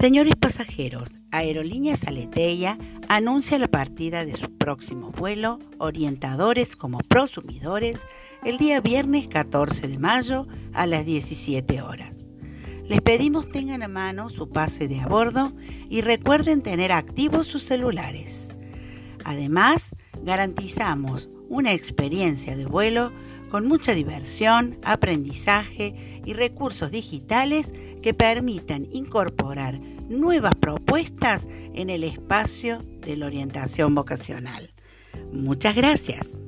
Señores pasajeros, Aerolíneas Aleteia anuncia la partida de su próximo vuelo, orientadores como prosumidores, el día viernes 14 de mayo a las 17 horas. Les pedimos tengan a mano su pase de a bordo y recuerden tener activos sus celulares. Además, garantizamos una experiencia de vuelo con mucha diversión, aprendizaje y recursos digitales que permitan incorporar nuevas propuestas en el espacio de la orientación vocacional. Muchas gracias.